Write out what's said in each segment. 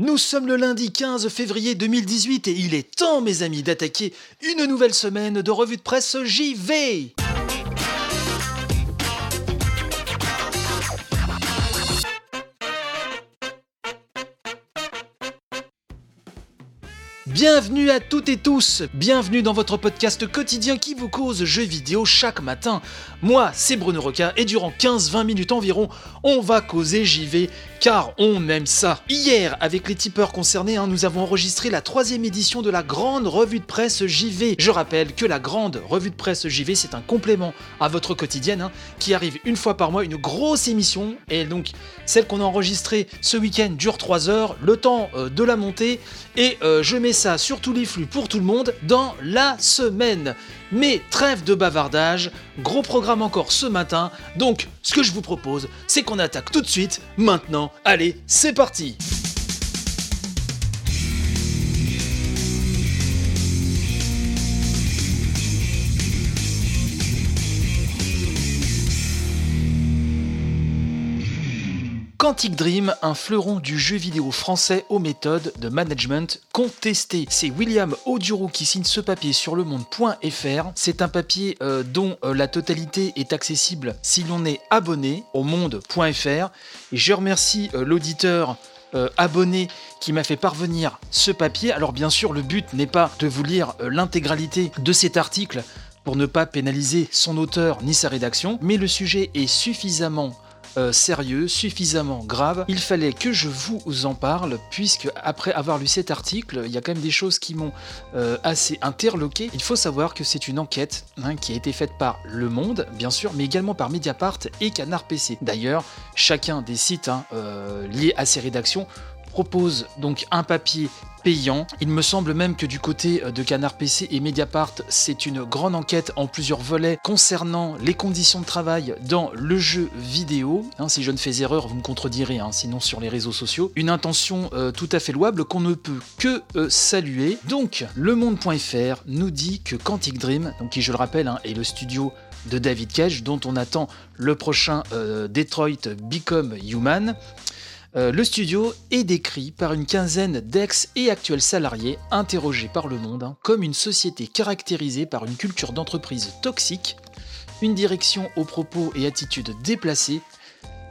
Nous sommes le lundi 15 février 2018 et il est temps, mes amis, d'attaquer une nouvelle semaine de revue de presse JV. Bienvenue à toutes et tous, bienvenue dans votre podcast quotidien qui vous cause jeux vidéo chaque matin. Moi, c'est Bruno Roca et durant 15-20 minutes environ, on va causer JV car on aime ça. Hier, avec les tipeurs concernés, hein, nous avons enregistré la troisième édition de la grande revue de presse JV. Je rappelle que la grande revue de presse JV, c'est un complément à votre quotidienne hein, qui arrive une fois par mois, une grosse émission. Et donc, celle qu'on a enregistrée ce week-end dure 3 heures, le temps euh, de la monter. Et euh, je mets ça sur tous les flux pour tout le monde dans la semaine. Mais trêve de bavardage, gros programme encore ce matin, donc ce que je vous propose, c'est qu'on attaque tout de suite, maintenant. Allez, c'est parti Quantic Dream, un fleuron du jeu vidéo français aux méthodes de management contestées. C'est William Oduro qui signe ce papier sur le monde.fr. C'est un papier euh, dont euh, la totalité est accessible si l'on est abonné au monde.fr. Et je remercie euh, l'auditeur abonné qui m'a fait parvenir ce papier. Alors bien sûr, le but n'est pas de vous lire l'intégralité de cet article pour ne pas pénaliser son auteur ni sa rédaction, mais le sujet est suffisamment euh, sérieux, suffisamment grave. Il fallait que je vous en parle, puisque après avoir lu cet article, il y a quand même des choses qui m'ont euh, assez interloqué. Il faut savoir que c'est une enquête hein, qui a été faite par Le Monde, bien sûr, mais également par Mediapart et Canard PC. D'ailleurs, chacun des sites hein, euh, liés à ces rédactions propose donc un papier payant. Il me semble même que du côté euh, de Canard PC et Mediapart, c'est une grande enquête en plusieurs volets concernant les conditions de travail dans le jeu vidéo. Hein, si je ne fais erreur, vous me contredirez, hein, sinon sur les réseaux sociaux. Une intention euh, tout à fait louable qu'on ne peut que euh, saluer. Donc, le monde.fr nous dit que Quantic Dream, donc qui je le rappelle hein, est le studio de David Cage, dont on attend le prochain Detroit Become Human, euh, le studio est décrit par une quinzaine d'ex et actuels salariés interrogés par le monde hein, comme une société caractérisée par une culture d'entreprise toxique, une direction aux propos et attitudes déplacées,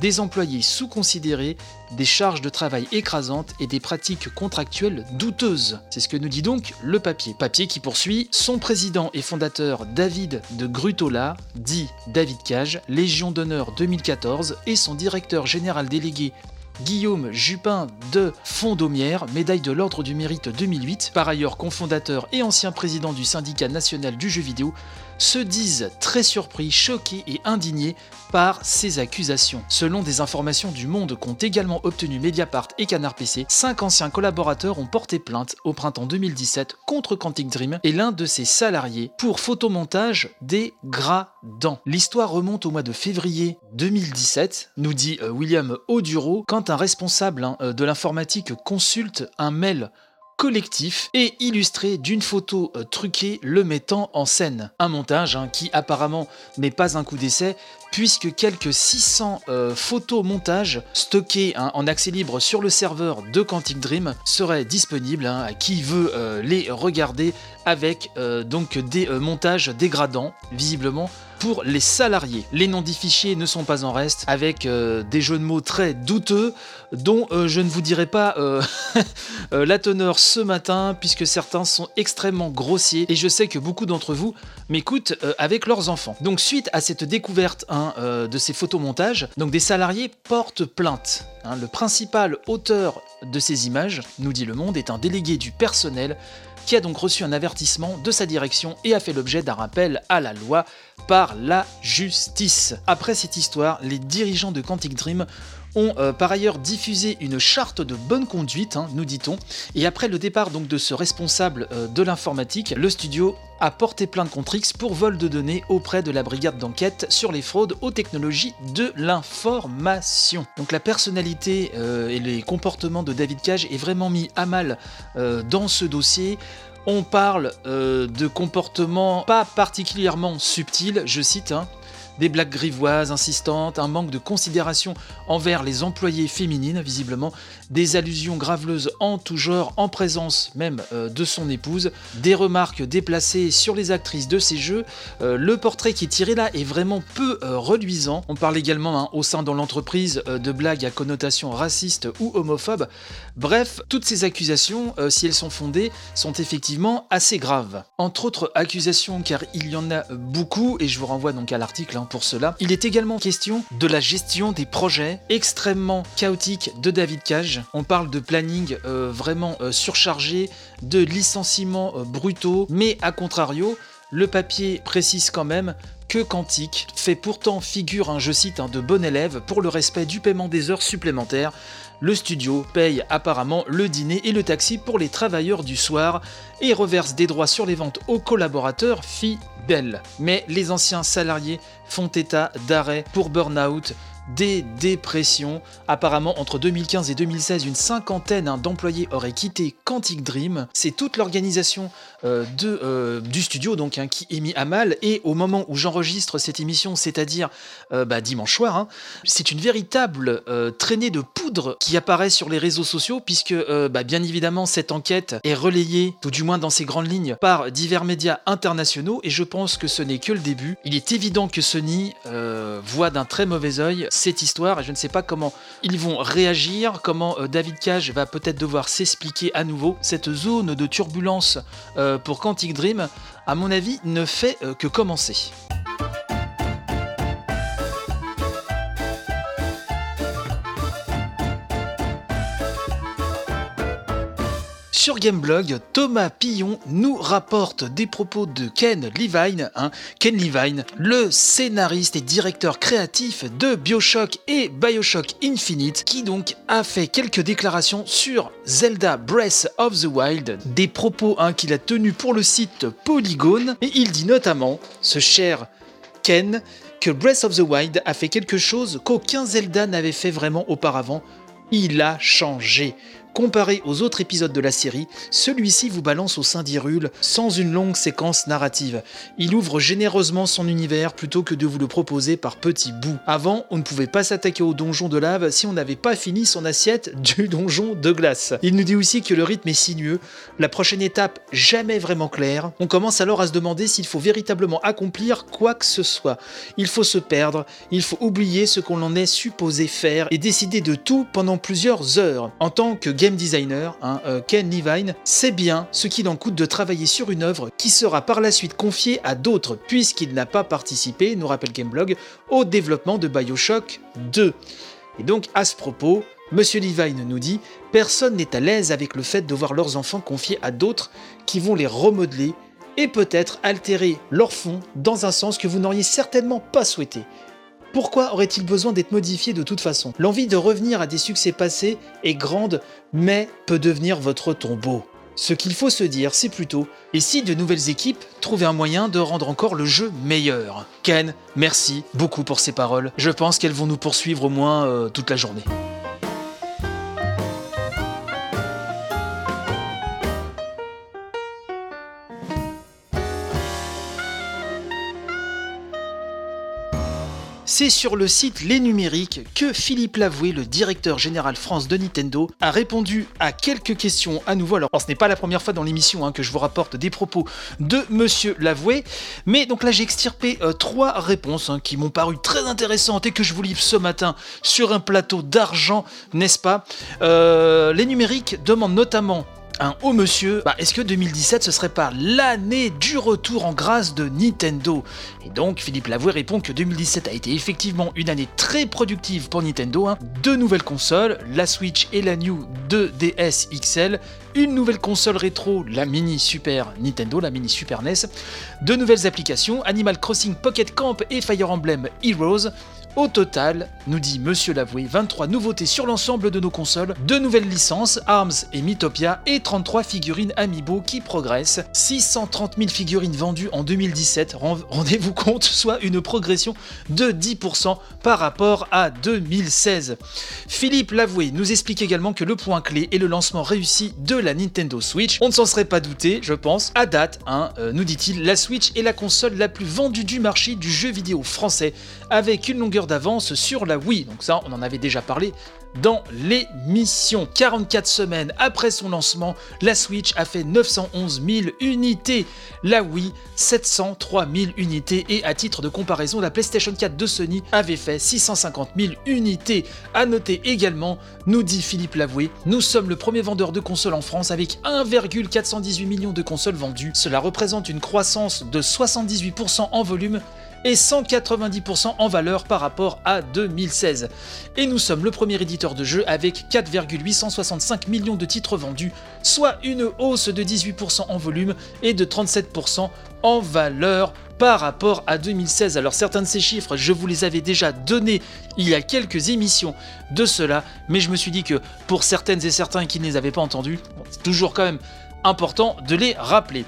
des employés sous-considérés, des charges de travail écrasantes et des pratiques contractuelles douteuses. C'est ce que nous dit donc le papier. Papier qui poursuit son président et fondateur David de Grutola, dit David Cage, Légion d'honneur 2014, et son directeur général délégué Guillaume Jupin de Fondomière, médaille de l'Ordre du Mérite 2008, par ailleurs cofondateur et ancien président du syndicat national du jeu vidéo, se disent très surpris, choqués et indignés par ces accusations. Selon des informations du Monde qu'ont également obtenu Mediapart et Canard PC, cinq anciens collaborateurs ont porté plainte au printemps 2017 contre Quantic Dream et l'un de ses salariés pour photomontage des gradants. L'histoire remonte au mois de février 2017, nous dit euh, William Oduro, quand un responsable hein, euh, de l'informatique consulte un mail collectif et illustré d'une photo euh, truquée le mettant en scène. Un montage hein, qui apparemment n'est pas un coup d'essai puisque quelques 600 euh, photos montages stockés hein, en accès libre sur le serveur de Quantic Dream seraient disponibles hein, à qui veut euh, les regarder avec donc des montages dégradants visiblement pour les salariés. Les noms fichiers ne sont pas en reste, avec euh, des jeux de mots très douteux, dont euh, je ne vous dirai pas euh, la teneur ce matin, puisque certains sont extrêmement grossiers, et je sais que beaucoup d'entre vous m'écoutent avec leurs enfants. Donc suite à cette découverte hein, de ces photomontages, donc des salariés portent plainte. Hein. le principal auteur de ces images, nous dit Le Monde, est un délégué du personnel qui a donc reçu un avertissement de sa direction et a fait l'objet d'un rappel à la loi par la justice. Après cette histoire, les dirigeants de Quantic Dream ont euh, par ailleurs diffusé une charte de bonne conduite, hein, nous dit-on, et après le départ donc de ce responsable euh, de l'informatique, le studio a porté plainte contre X pour vol de données auprès de la brigade d'enquête sur les fraudes aux technologies de l'information. Donc la personnalité euh, et les comportements de David Cage est vraiment mis à mal dans ce dossier. On parle de comportements pas particulièrement subtils, je cite, hein, des blagues grivoises insistantes, un manque de considération envers les employés féminines, visiblement, des allusions graveleuses en tout genre, en présence même euh, de son épouse, des remarques déplacées sur les actrices de ces jeux. Euh, le portrait qui est tiré là est vraiment peu euh, reluisant. On parle également hein, au sein de l'entreprise de blagues à connotation raciste ou homophobe. Bref, toutes ces accusations, si elles sont fondées, sont effectivement assez graves. Entre autres accusations, car il y en a beaucoup, et je vous renvoie donc à l'article hein, pour cela, il est également question de la gestion des projets extrêmement chaotiques de David Cage. On parle de planning vraiment surchargé, de licenciements euh, brutaux, mais à contrario, le papier précise quand même que Quantique fait pourtant figure, je cite, un de bon élève pour le respect du paiement des heures supplémentaires. Le studio paye apparemment le dîner et le taxi pour les travailleurs du soir et reverse des droits sur les ventes aux collaborateurs Mais les anciens salariés font état d'arrêt pour burn-out, des dépressions. Apparemment, entre 2015 et 2016, une cinquantaine hein, d'employés auraient quitté Quantic Dream. C'est toute l'organisation euh, euh, du studio donc hein, qui est mis à mal. Et au moment où j'enregistre cette émission, c'est-à-dire euh, bah, dimanche soir, hein, c'est une véritable traînée de poudre qui apparaît sur les réseaux sociaux, puisque bah, bien évidemment cette enquête est relayée, tout du moins dans ses grandes lignes, par divers médias internationaux. Et je pense que ce n'est que le début. Il est évident que Sony voit d'un très mauvais œil cette histoire et je ne sais pas comment ils vont réagir, comment euh, David Cage va peut-être devoir s'expliquer à nouveau. Cette zone de turbulence euh, pour Quantic Dream, à mon avis, ne fait euh, que commencer. Sur Gameblog, Thomas Pillon nous rapporte des propos de Ken Levine, hein. Ken Levine, le scénariste et directeur créatif de Bioshock et Bioshock Infinite, qui donc a fait quelques déclarations sur Zelda Breath of the Wild, des propos hein, qu'il a tenus pour le site Polygon, et il dit notamment, ce cher Ken, que Breath of the Wild a fait quelque chose qu'aucun Zelda n'avait fait vraiment auparavant, il a changé. Comparé aux autres épisodes de la série, celui-ci vous balance au sein d'Hyrule sans une longue séquence narrative. Il ouvre généreusement son univers plutôt que de vous le proposer par petits bouts. Avant, on ne pouvait pas s'attaquer au donjon de lave si on n'avait pas fini son assiette du donjon de glace. Il nous dit aussi que le rythme est sinueux, la prochaine étape jamais vraiment claire. On commence alors à se demander s'il faut véritablement accomplir quoi que ce soit. Il faut se perdre, il faut oublier ce qu'on en est supposé faire et décider de tout pendant plusieurs heures. En tant que game designer, hein, euh, Ken Levine, sait bien ce qu'il en coûte de travailler sur une œuvre qui sera par la suite confiée à d'autres, puisqu'il n'a pas participé, nous rappelle Gameblog, au développement de Bioshock 2. Et donc à ce propos, Monsieur Levine nous dit Personne n'est à l'aise avec le fait de voir leurs enfants confiés à d'autres qui vont les remodeler et peut-être altérer leur fond dans un sens que vous n'auriez certainement pas souhaité. Pourquoi aurait-il besoin d'être modifié de toute façon? L'envie de revenir à des succès passés est grande, mais peut devenir votre tombeau. Ce qu'il faut se dire, c'est plutôt, et si de nouvelles équipes trouvaient un moyen de rendre encore le jeu meilleur? Ken, merci beaucoup pour ces paroles. Je pense qu'elles vont nous poursuivre au moins euh, toute la journée. Sur le site Les Numériques que Philippe Lavoué, le directeur général France de Nintendo, a répondu à quelques questions à nouveau. Alors, ce n'est pas la première fois dans l'émission hein, que je vous rapporte des propos de Monsieur Lavoué, mais donc là j'ai extirpé euh, trois réponses hein, qui m'ont paru très intéressantes et que je vous livre ce matin sur un plateau d'argent, n'est-ce pas? Euh, Les Numériques demandent notamment un haut monsieur, bah, est-ce que 2017 ce serait pas l'année du retour en grâce de Nintendo? Et donc Philippe Lavoué répond que 2017 a été effectivement une année très productive pour Nintendo. Hein. Deux nouvelles consoles, la Switch et la New 2DS XL, une nouvelle console rétro, la mini Super Nintendo, la mini Super NES, deux nouvelles applications, Animal Crossing Pocket Camp et Fire Emblem Heroes, Au total, nous dit Monsieur Lavoué, 23 nouveautés sur l'ensemble de nos consoles, 2 nouvelles licences, ARMS et Mythopia, et 33 figurines Amiibo qui progressent. 630 000 figurines vendues en 2017, rendez-vous compte, soit une progression de 10% par rapport à 2016. Philippe Lavoué nous explique également que le point clé est le lancement réussi de la Nintendo Switch. On ne s'en serait pas douté, je pense. À date, hein, euh, nous dit-il, la Switch est la console la plus vendue du marché du jeu vidéo français, avec une longueur d'avance sur la Wii. Donc ça, on en avait déjà parlé dans l'émission. 44 semaines après son lancement, la Switch a fait 911 000 unités, la Wii 703 000 unités et à titre de comparaison, la PlayStation 4 de Sony avait fait 650 000 unités. À noter également, nous dit Philippe Lavoué, nous sommes le premier vendeur de consoles en France avec 1,418 millions de consoles vendues. Cela représente une croissance de 78% en volume et 190% en valeur par rapport à 2016. Et nous sommes le premier éditeur de jeux avec 4,865 millions de titres vendus, soit une hausse de 18% en volume et de 37% en valeur par rapport à 2016. Alors certains de ces chiffres, je vous les avais déjà donnés il y a quelques émissions de cela, mais je me suis dit que pour certaines et certains qui ne les avaient pas entendus, c'est toujours quand même important de les rappeler.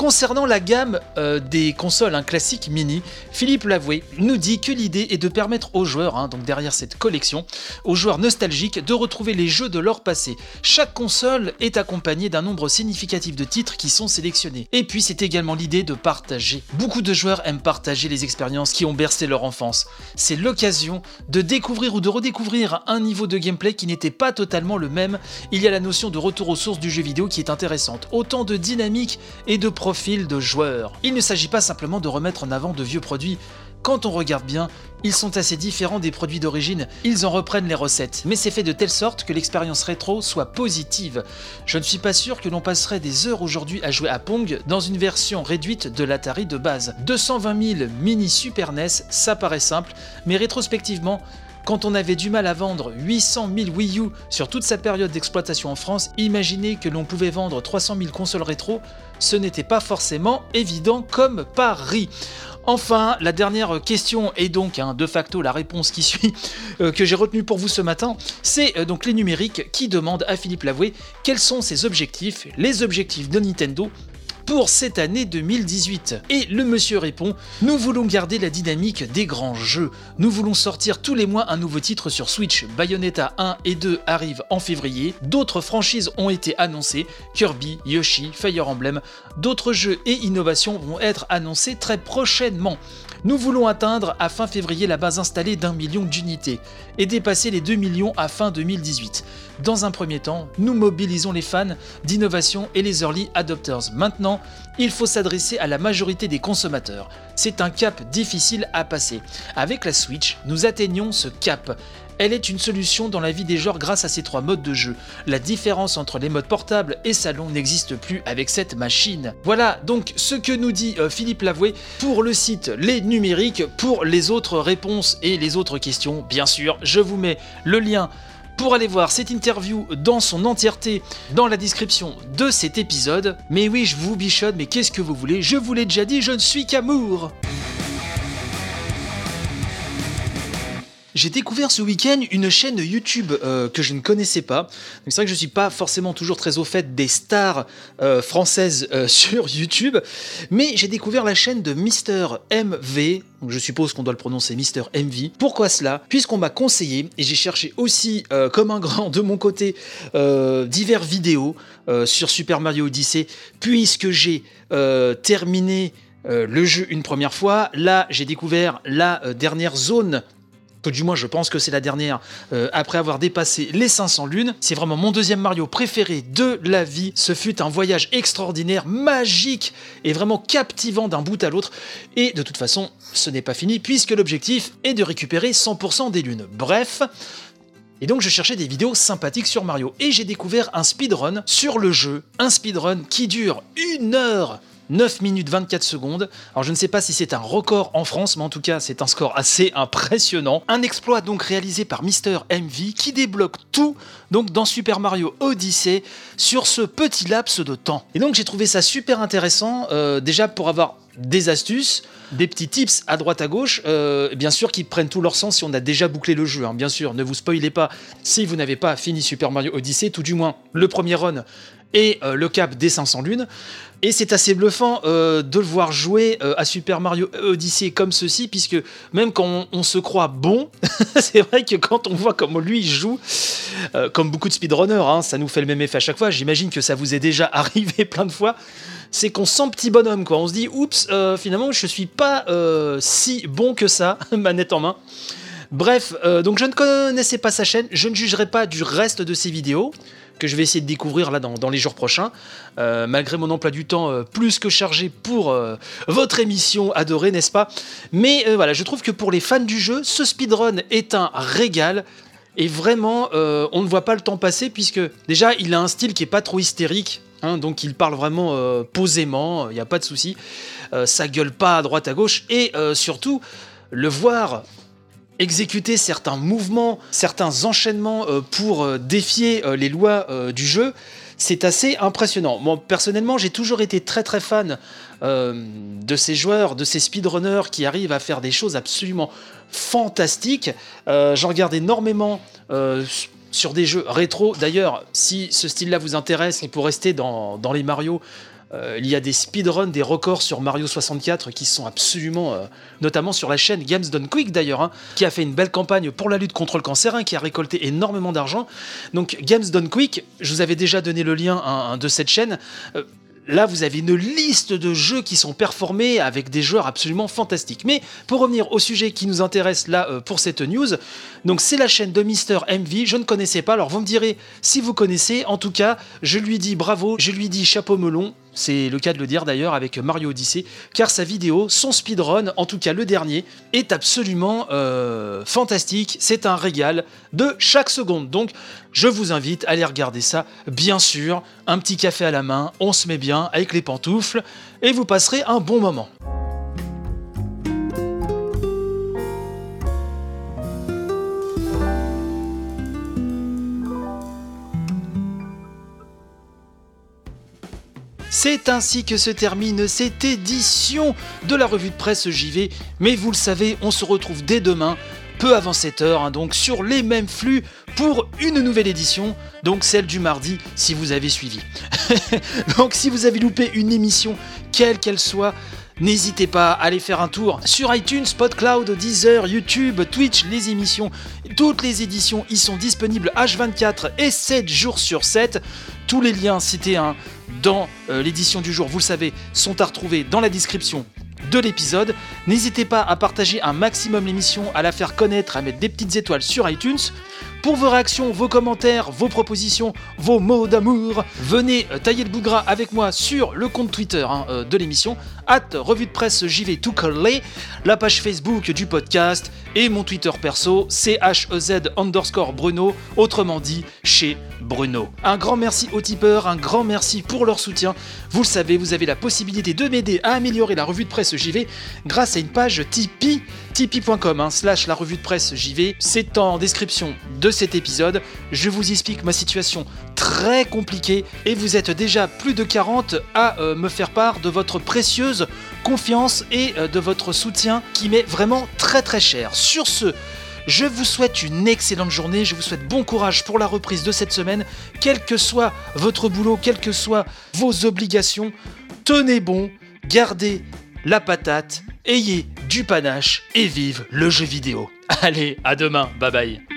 Concernant la gamme euh, des consoles un classique mini, Philippe Lavoué nous dit que l'idée est de permettre aux joueurs, hein, donc derrière cette collection, aux joueurs nostalgiques de retrouver les jeux de leur passé. Chaque console est accompagnée d'un nombre significatif de titres qui sont sélectionnés. Et puis c'est également l'idée de partager. Beaucoup de joueurs aiment partager les expériences qui ont bercé leur enfance. C'est l'occasion de découvrir ou de redécouvrir un niveau de gameplay qui n'était pas totalement le même. Il y a la notion de retour aux sources du jeu vidéo qui est intéressante. Autant de dynamique et de de joueurs. Il ne s'agit pas simplement de remettre en avant de vieux produits. Quand on regarde bien, ils sont assez différents des produits d'origine, ils en reprennent les recettes, mais c'est fait de telle sorte que l'expérience rétro soit positive. Je ne suis pas sûr que l'on passerait des heures aujourd'hui à jouer à Pong dans une version réduite de l'Atari de base. 220 000 mini Super NES, ça paraît simple, mais rétrospectivement, quand on avait du mal à vendre 800 000 Wii U sur toute sa période d'exploitation en France, imaginez que l'on pouvait vendre 300 000 consoles rétro, ce n'était pas forcément évident comme pari. Enfin, la dernière question et donc hein, de facto la réponse qui suit euh, que j'ai retenue pour vous ce matin, c'est euh, donc les numériques qui demandent à Philippe Lavoué quels sont ses objectifs, les objectifs de Nintendo pour cette année 2018 Et le monsieur répond Nous voulons garder la dynamique des grands jeux. Nous voulons sortir tous les mois un nouveau titre sur Switch. Bayonetta 1 et 2 arrivent en février. D'autres franchises ont été annoncées Kirby, Yoshi, Fire Emblem. D'autres jeux et innovations vont être annoncés très prochainement. Nous voulons atteindre à fin février la base installée d'un million d'unités et dépasser les 2 millions à fin 2018. Dans un premier temps, nous mobilisons les fans d'innovation et les early adopters. Maintenant, il faut s'adresser à la majorité des consommateurs. C'est un cap difficile à passer. Avec la Switch, nous atteignons ce cap. Elle est une solution dans la vie des joueurs grâce à ces trois modes de jeu. La différence entre les modes portables et salon n'existe plus avec cette machine. Voilà donc ce que nous dit euh, Philippe Lavoué pour le site Les Numériques. Pour les autres réponses et les autres questions, bien sûr, je vous mets le lien pour aller voir cette interview dans son entièreté dans la description de cet épisode. Mais oui, je vous bichonne, mais qu'est-ce que vous voulez? Je vous l'ai déjà dit, je ne suis qu'amour J'ai découvert ce week-end une chaîne YouTube euh, que je ne connaissais pas. C'est vrai que je ne suis pas forcément toujours très au fait des stars euh, françaises euh, sur YouTube, mais j'ai découvert la chaîne de Mister MV. Je suppose qu'on doit le prononcer Mister MV. Pourquoi cela? Puisqu'on m'a conseillé, et j'ai cherché aussi comme un grand de mon côté divers vidéos sur Super Mario Odyssey, puisque j'ai terminé le jeu une première fois. Là, j'ai découvert la dernière zone du moins je pense que c'est la dernière, euh, après avoir dépassé les 500 lunes. C'est vraiment mon deuxième Mario préféré de la vie. Ce fut un voyage extraordinaire, magique et vraiment captivant d'un bout à l'autre. Et de toute façon, ce n'est pas fini puisque l'objectif est de récupérer 100% des lunes. Bref, et donc je cherchais des vidéos sympathiques sur Mario et j'ai découvert un speedrun sur le jeu, un speedrun qui dure une heure 9 minutes 24 secondes. Alors je ne sais pas si c'est un record en France, mais en tout cas c'est un score assez impressionnant. Un exploit donc réalisé par Mister MV qui débloque tout donc dans Super Mario Odyssey, sur ce petit laps de temps. Et donc j'ai trouvé ça super intéressant, euh, déjà pour avoir des astuces, des petits tips à droite à gauche, euh, bien sûr qui prennent tout leur sens si on a déjà bouclé le jeu, hein. bien sûr, ne vous spoilez pas si vous n'avez pas fini Super Mario Odyssey, tout du moins le premier run et euh, le cap des 500 lunes. Et c'est assez bluffant euh, de le voir jouer à Super Mario Odyssey comme ceci, puisque même quand on, se croit bon, c'est vrai que quand on voit comment lui joue, comme beaucoup de speedrunners, hein, ça nous fait le même effet à chaque fois, j'imagine que ça vous est déjà arrivé plein de fois, c'est qu'on sent petit bonhomme, quoi. On se dit, oups, euh, finalement, je suis pas euh, si bon que ça, manette en main. Bref, euh, donc je ne connaissais pas sa chaîne, je ne jugerai pas du reste de ses vidéos que je vais essayer de découvrir là dans, les jours prochains, malgré mon emploi du temps plus que chargé pour votre émission adorée, n'est-ce pas? Mais voilà, je trouve que pour les fans du jeu, ce speedrun est un régal. Et vraiment, on ne voit pas le temps passer puisque déjà, il a un style qui est pas trop hystérique. Hein, donc il parle vraiment euh, posément, il n'y a pas de souci. Euh, ça gueule pas à droite à gauche. Et euh, surtout, le voir exécuter certains mouvements, certains enchaînements pour défier les lois du jeu, c'est assez impressionnant. Moi, personnellement, j'ai toujours été très très fan de ces joueurs, de ces speedrunners qui arrivent à faire des choses absolument fantastiques. J'en regarde énormément sur des jeux rétro. D'ailleurs, si ce style-là vous intéresse, et pour rester dans, les Mario, euh, il y a des speedruns, des records sur Mario 64 qui sont absolument, euh, notamment sur la chaîne Games Done Quick d'ailleurs, hein, qui a fait une belle campagne pour la lutte contre le cancer, hein, qui a récolté énormément d'argent. Donc Games Done Quick, je vous avais déjà donné le lien hein, de cette chaîne. Euh, Là, vous avez une liste de jeux qui sont performés avec des joueurs absolument fantastiques. Mais pour revenir au sujet qui nous intéresse là pour cette news, donc c'est la chaîne de Mister MV. Je ne connaissais pas, alors vous me direz si vous connaissez. En tout cas, je lui dis bravo, je lui dis chapeau melon. C'est le cas de le dire d'ailleurs avec Mario Odyssey, car sa vidéo, son speedrun, en tout cas le dernier, est absolument euh, fantastique. C'est un régal de chaque seconde. Donc je vous invite à aller regarder ça, bien sûr. Un petit café à la main, on se met bien avec les pantoufles, et vous passerez un bon moment. C'est ainsi que se termine cette édition de la revue de presse JV. Mais vous le savez, on se retrouve dès demain, peu avant 7 heures, hein, donc sur les mêmes flux pour une nouvelle édition, donc celle du mardi si vous avez suivi. donc si vous avez loupé une émission, quelle qu'elle soit, N'hésitez pas à aller faire un tour sur iTunes, PodCloud, Deezer, YouTube, Twitch, les émissions. Toutes les éditions y sont disponibles H24 et 7 jours sur 7. Tous les liens cités hein, dans euh, l'édition du jour, vous le savez, sont à retrouver dans la description de l'épisode. N'hésitez pas à partager un maximum l'émission, à la faire connaître, à mettre des petites étoiles sur iTunes. Pour vos réactions, vos commentaires, vos propositions, vos mots d'amour, venez euh, tailler le bougra avec moi sur le compte Twitter hein, euh, de l'émission, at revue de presse JV tout collé, la page Facebook du podcast et mon Twitter perso, CHEZ underscore Bruno, autrement dit chez Bruno. Un grand merci aux tipeurs, un grand merci pour leur soutien. Vous le savez, vous avez la possibilité de m'aider à améliorer la revue de presse JV grâce à une page Tipeee, tipeee.com hein, slash la revue de presse JV. C'est en description de cet épisode. Je vous explique ma situation très compliquée et vous êtes déjà plus de 40 à euh, me faire part de votre précieuse confiance et euh, de votre soutien qui m'est vraiment très très cher. Sur ce, je vous souhaite une excellente journée, je vous souhaite bon courage pour la reprise de cette semaine, quel que soit votre boulot, quelles que soient vos obligations, tenez bon, gardez la patate, ayez du panache et vive le jeu vidéo. Allez, à demain, bye bye.